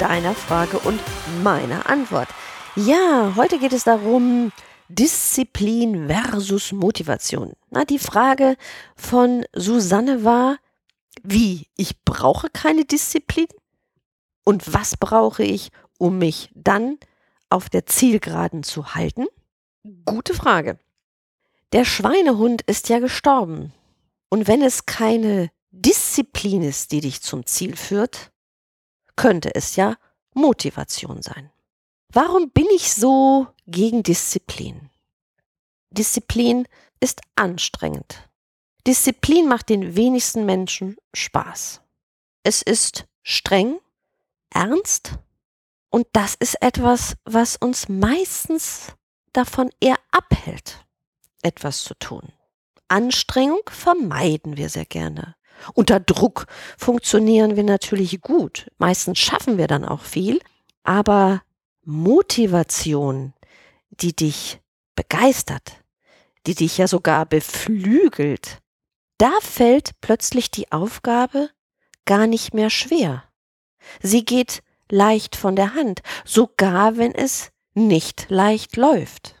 deiner Frage und meiner Antwort. Ja, heute geht es darum, Disziplin versus Motivation. Na, die Frage von Susanne war, wie, ich brauche keine Disziplin? Und was brauche ich, um mich dann auf der Zielgeraden zu halten? Gute Frage. Der Schweinehund ist ja gestorben. Und wenn es keine Disziplin ist, die dich zum Ziel führt, könnte es ja Motivation sein. Warum bin ich so gegen Disziplin? Disziplin ist anstrengend. Disziplin macht den wenigsten Menschen Spaß. Es ist streng, ernst und das ist etwas, was uns meistens davon eher abhält, etwas zu tun. Anstrengung vermeiden wir sehr gerne. Unter Druck funktionieren wir natürlich gut. Meistens schaffen wir dann auch viel. Aber Motivation, die dich begeistert, die dich ja sogar beflügelt, da fällt plötzlich die Aufgabe gar nicht mehr schwer. Sie geht leicht von der Hand, sogar wenn es nicht leicht läuft.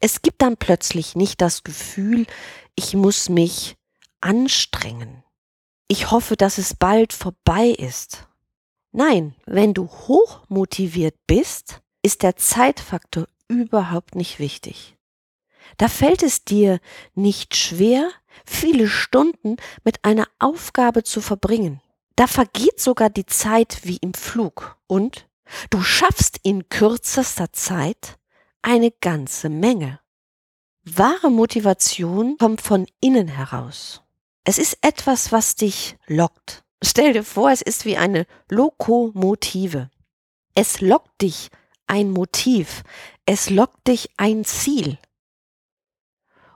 Es gibt dann plötzlich nicht das Gefühl, ich muss mich anstrengen. Ich hoffe, dass es bald vorbei ist. Nein, wenn du hoch motiviert bist, ist der Zeitfaktor überhaupt nicht wichtig. Da fällt es dir nicht schwer, viele Stunden mit einer Aufgabe zu verbringen. Da vergeht sogar die Zeit wie im Flug und du schaffst in kürzester Zeit eine ganze Menge. Wahre Motivation kommt von innen heraus. Es ist etwas, was dich lockt. Stell dir vor, es ist wie eine Lokomotive. Es lockt dich ein Motiv. Es lockt dich ein Ziel.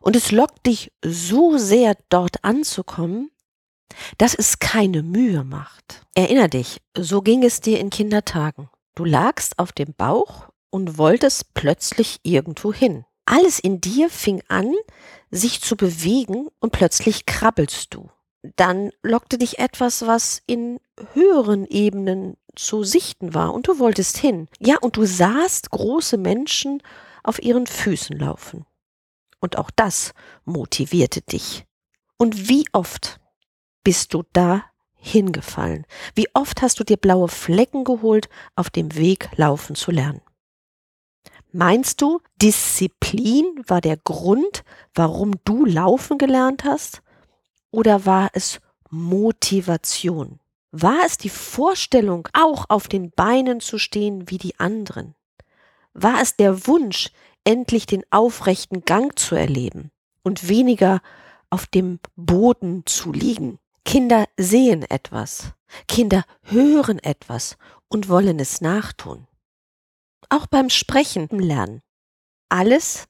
Und es lockt dich so sehr, dort anzukommen, dass es keine Mühe macht. Erinner dich, so ging es dir in Kindertagen. Du lagst auf dem Bauch und wolltest plötzlich irgendwo hin. Alles in dir fing an, sich zu bewegen und plötzlich krabbelst du. Dann lockte dich etwas, was in höheren Ebenen zu sichten war und du wolltest hin. Ja, und du sahst große Menschen auf ihren Füßen laufen. Und auch das motivierte dich. Und wie oft bist du da hingefallen? Wie oft hast du dir blaue Flecken geholt, auf dem Weg laufen zu lernen? Meinst du, Disziplin war der Grund, warum du laufen gelernt hast? Oder war es Motivation? War es die Vorstellung, auch auf den Beinen zu stehen wie die anderen? War es der Wunsch, endlich den aufrechten Gang zu erleben und weniger auf dem Boden zu liegen? Kinder sehen etwas, Kinder hören etwas und wollen es nachtun auch beim Sprechen lernen. Alles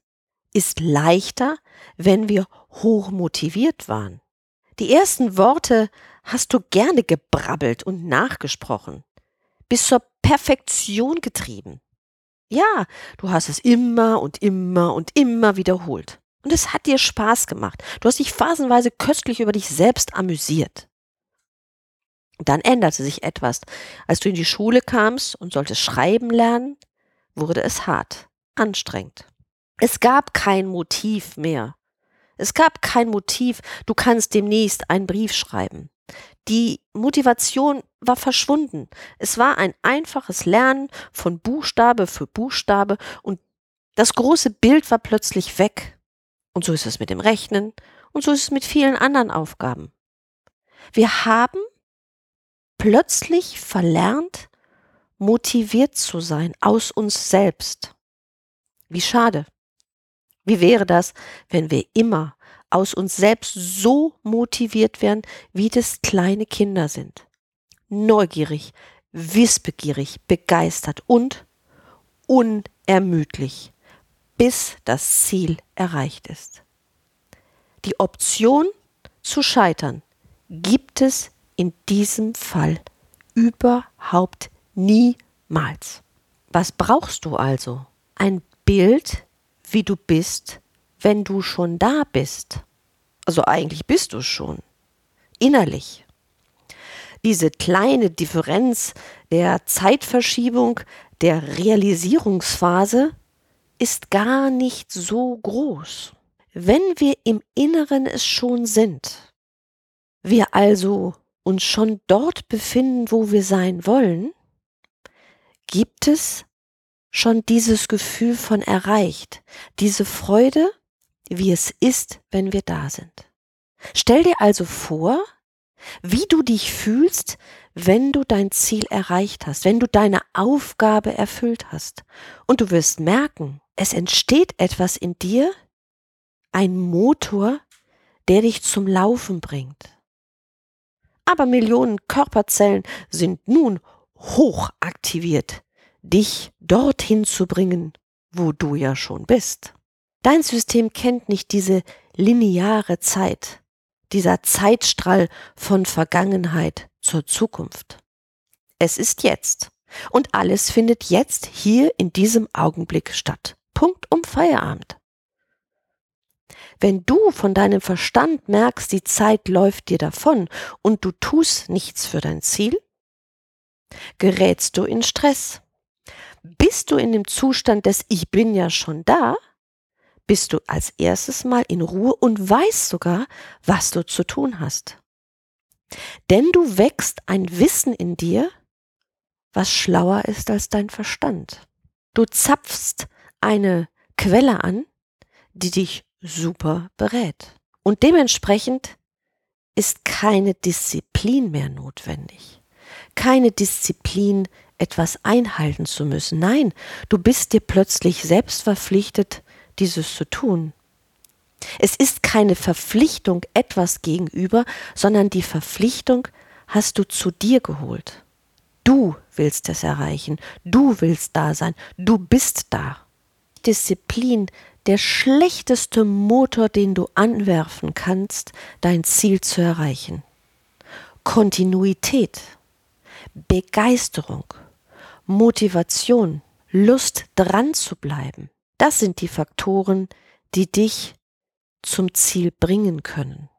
ist leichter, wenn wir hoch motiviert waren. Die ersten Worte hast du gerne gebrabbelt und nachgesprochen, bis zur Perfektion getrieben. Ja, du hast es immer und immer und immer wiederholt. Und es hat dir Spaß gemacht. Du hast dich phasenweise köstlich über dich selbst amüsiert. Dann änderte sich etwas. Als du in die Schule kamst und solltest schreiben lernen, wurde es hart, anstrengend. Es gab kein Motiv mehr. Es gab kein Motiv, du kannst demnächst einen Brief schreiben. Die Motivation war verschwunden. Es war ein einfaches Lernen von Buchstabe für Buchstabe und das große Bild war plötzlich weg. Und so ist es mit dem Rechnen und so ist es mit vielen anderen Aufgaben. Wir haben plötzlich verlernt, motiviert zu sein aus uns selbst. Wie schade. Wie wäre das, wenn wir immer aus uns selbst so motiviert wären, wie das kleine Kinder sind? Neugierig, wissbegierig, begeistert und unermüdlich, bis das Ziel erreicht ist. Die Option zu scheitern gibt es in diesem Fall überhaupt niemals. Was brauchst du also? Ein Bild, wie du bist, wenn du schon da bist. Also eigentlich bist du schon. Innerlich. Diese kleine Differenz der Zeitverschiebung, der Realisierungsphase ist gar nicht so groß. Wenn wir im Inneren es schon sind, wir also uns schon dort befinden, wo wir sein wollen, gibt es schon dieses Gefühl von erreicht, diese Freude, wie es ist, wenn wir da sind. Stell dir also vor, wie du dich fühlst, wenn du dein Ziel erreicht hast, wenn du deine Aufgabe erfüllt hast. Und du wirst merken, es entsteht etwas in dir, ein Motor, der dich zum Laufen bringt. Aber Millionen Körperzellen sind nun hochaktiviert, dich dorthin zu bringen, wo du ja schon bist. Dein System kennt nicht diese lineare Zeit, dieser Zeitstrahl von Vergangenheit zur Zukunft. Es ist jetzt. Und alles findet jetzt hier in diesem Augenblick statt. Punkt um Feierabend. Wenn du von deinem Verstand merkst, die Zeit läuft dir davon und du tust nichts für dein Ziel, gerätst du in Stress. Bist du in dem Zustand des Ich bin ja schon da, bist du als erstes mal in Ruhe und weißt sogar, was du zu tun hast. Denn du wächst ein Wissen in dir, was schlauer ist als dein Verstand. Du zapfst eine Quelle an, die dich super berät. Und dementsprechend ist keine Disziplin mehr notwendig. Keine Disziplin, etwas einhalten zu müssen. Nein, du bist dir plötzlich selbst verpflichtet, dieses zu tun. Es ist keine Verpflichtung etwas gegenüber, sondern die Verpflichtung hast du zu dir geholt. Du willst es erreichen, du willst da sein, du bist da. Disziplin, der schlechteste Motor, den du anwerfen kannst, dein Ziel zu erreichen. Kontinuität, Begeisterung, Motivation, Lust dran zu bleiben. Das sind die Faktoren, die dich zum Ziel bringen können.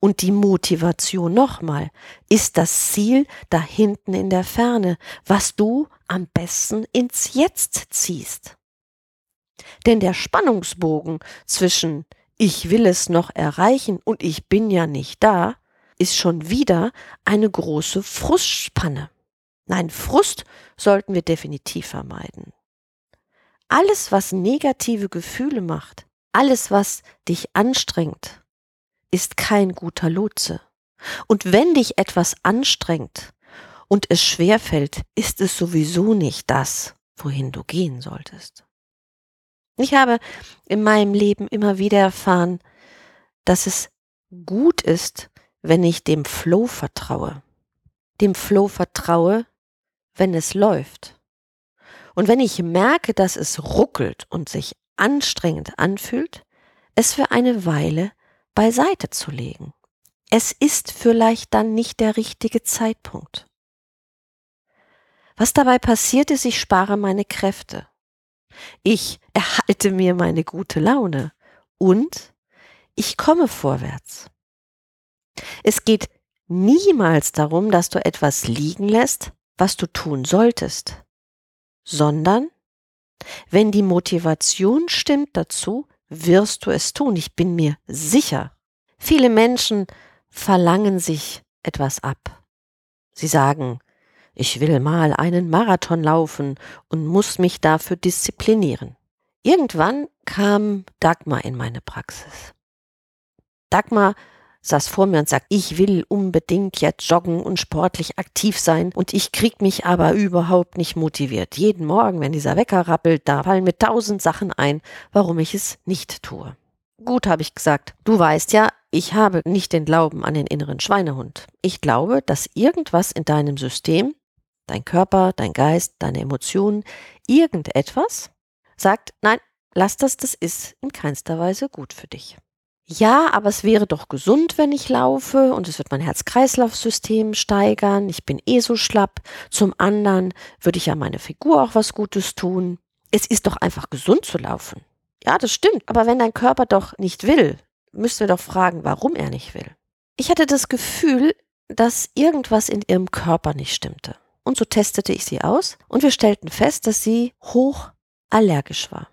Und die Motivation nochmal ist das Ziel da hinten in der Ferne, was du am besten ins Jetzt ziehst. Denn der Spannungsbogen zwischen ich will es noch erreichen und ich bin ja nicht da, ist schon wieder eine große Frustspanne. Nein, Frust sollten wir definitiv vermeiden. Alles, was negative Gefühle macht, alles, was dich anstrengt, ist kein guter Lotse. Und wenn dich etwas anstrengt und es schwerfällt, ist es sowieso nicht das, wohin du gehen solltest. Ich habe in meinem Leben immer wieder erfahren, dass es gut ist, wenn ich dem Flow vertraue. Dem Flow vertraue, wenn es läuft. Und wenn ich merke, dass es ruckelt und sich anstrengend anfühlt, es für eine Weile beiseite zu legen. Es ist vielleicht dann nicht der richtige Zeitpunkt. Was dabei passiert ist, ich spare meine Kräfte. Ich erhalte mir meine gute Laune und ich komme vorwärts. Es geht niemals darum, dass du etwas liegen lässt, was du tun solltest, sondern wenn die Motivation stimmt dazu, wirst du es tun. Ich bin mir sicher. Viele Menschen verlangen sich etwas ab. Sie sagen, ich will mal einen Marathon laufen und muss mich dafür disziplinieren. Irgendwann kam Dagmar in meine Praxis. Dagmar saß vor mir und sagt, ich will unbedingt jetzt joggen und sportlich aktiv sein und ich krieg mich aber überhaupt nicht motiviert. Jeden Morgen, wenn dieser Wecker rappelt, da fallen mir tausend Sachen ein, warum ich es nicht tue. Gut, habe ich gesagt, du weißt ja, ich habe nicht den Glauben an den inneren Schweinehund. Ich glaube, dass irgendwas in deinem System dein Körper, dein Geist, deine Emotionen, irgendetwas sagt, nein, lass das, das ist in keinster Weise gut für dich. Ja, aber es wäre doch gesund, wenn ich laufe und es wird mein Herz-Kreislauf-System steigern. Ich bin eh so schlapp. Zum anderen würde ich ja meine Figur auch was Gutes tun. Es ist doch einfach gesund zu laufen. Ja, das stimmt. Aber wenn dein Körper doch nicht will, müssten wir doch fragen, warum er nicht will. Ich hatte das Gefühl, dass irgendwas in ihrem Körper nicht stimmte. Und so testete ich sie aus und wir stellten fest, dass sie hoch allergisch war.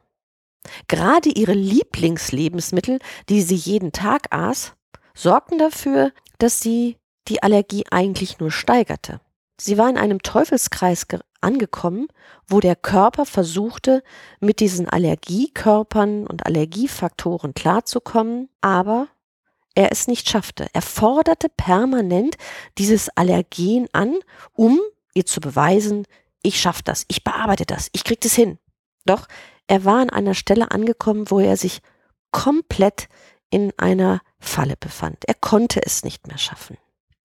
Gerade ihre Lieblingslebensmittel, die sie jeden Tag aß, sorgten dafür, dass sie die Allergie eigentlich nur steigerte. Sie war in einem Teufelskreis angekommen, wo der Körper versuchte, mit diesen Allergiekörpern und Allergiefaktoren klarzukommen, aber er es nicht schaffte. Er forderte permanent dieses Allergen an, um ihr zu beweisen, ich schaffe das, ich bearbeite das, ich kriege das hin. Doch er war an einer Stelle angekommen, wo er sich komplett in einer Falle befand. Er konnte es nicht mehr schaffen.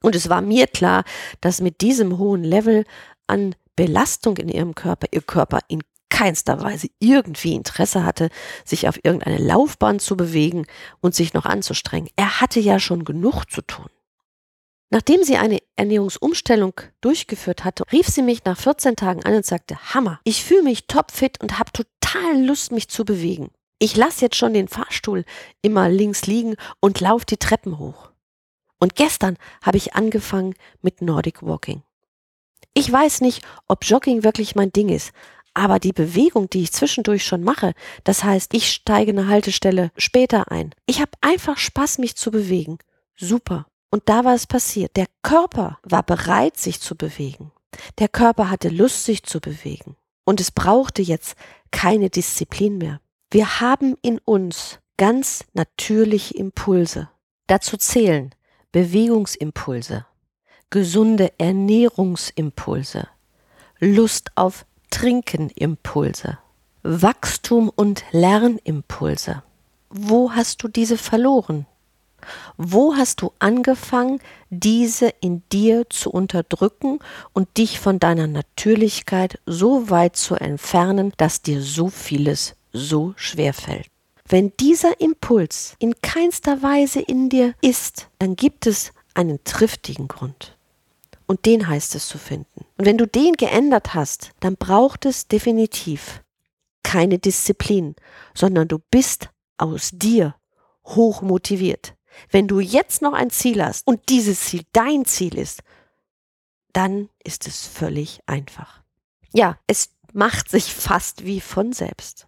Und es war mir klar, dass mit diesem hohen Level an Belastung in ihrem Körper, ihr Körper in keinster Weise irgendwie Interesse hatte, sich auf irgendeine Laufbahn zu bewegen und sich noch anzustrengen. Er hatte ja schon genug zu tun. Nachdem sie eine Ernährungsumstellung durchgeführt hatte, rief sie mich nach 14 Tagen an und sagte, Hammer, ich fühle mich topfit und habe total Lust, mich zu bewegen. Ich lasse jetzt schon den Fahrstuhl immer links liegen und laufe die Treppen hoch. Und gestern habe ich angefangen mit Nordic Walking. Ich weiß nicht, ob Jogging wirklich mein Ding ist, aber die Bewegung, die ich zwischendurch schon mache, das heißt, ich steige eine Haltestelle später ein. Ich habe einfach Spaß, mich zu bewegen. Super. Und da war es passiert. Der Körper war bereit, sich zu bewegen. Der Körper hatte Lust, sich zu bewegen. Und es brauchte jetzt keine Disziplin mehr. Wir haben in uns ganz natürliche Impulse. Dazu zählen Bewegungsimpulse, gesunde Ernährungsimpulse, Lust auf Trinkenimpulse, Wachstum und Lernimpulse. Wo hast du diese verloren? Wo hast du angefangen, diese in dir zu unterdrücken und dich von deiner Natürlichkeit so weit zu entfernen, dass dir so vieles so schwer fällt? Wenn dieser Impuls in keinster Weise in dir ist, dann gibt es einen triftigen Grund. Und den heißt es zu finden. Und wenn du den geändert hast, dann braucht es definitiv keine Disziplin, sondern du bist aus dir hoch motiviert. Wenn du jetzt noch ein Ziel hast und dieses Ziel dein Ziel ist, dann ist es völlig einfach. Ja, es macht sich fast wie von selbst.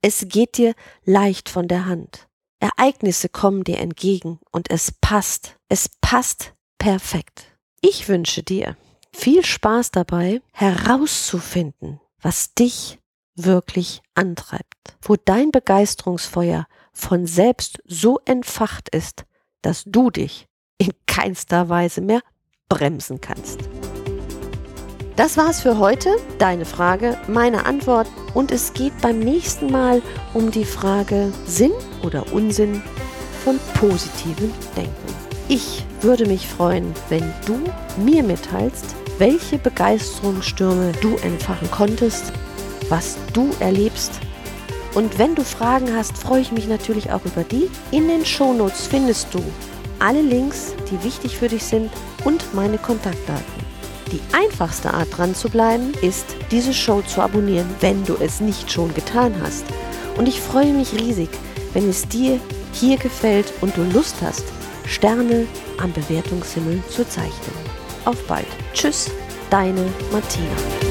Es geht dir leicht von der Hand. Ereignisse kommen dir entgegen und es passt. Es passt perfekt. Ich wünsche dir viel Spaß dabei, herauszufinden, was dich wirklich antreibt, wo dein Begeisterungsfeuer von selbst so entfacht ist, dass du dich in keinster Weise mehr bremsen kannst. Das war's für heute. Deine Frage, meine Antwort. Und es geht beim nächsten Mal um die Frage Sinn oder Unsinn von positivem Denken. Ich würde mich freuen, wenn du mir mitteilst, welche Begeisterungsstürme du entfachen konntest, was du erlebst und wenn du Fragen hast, freue ich mich natürlich auch über die. In den Shownotes findest du alle Links, die wichtig für dich sind und meine Kontaktdaten. Die einfachste Art dran zu bleiben, ist, diese Show zu abonnieren, wenn du es nicht schon getan hast. Und ich freue mich riesig, wenn es dir hier gefällt und du Lust hast, Sterne am Bewertungshimmel zu zeichnen. Auf bald. Tschüss, deine Martina.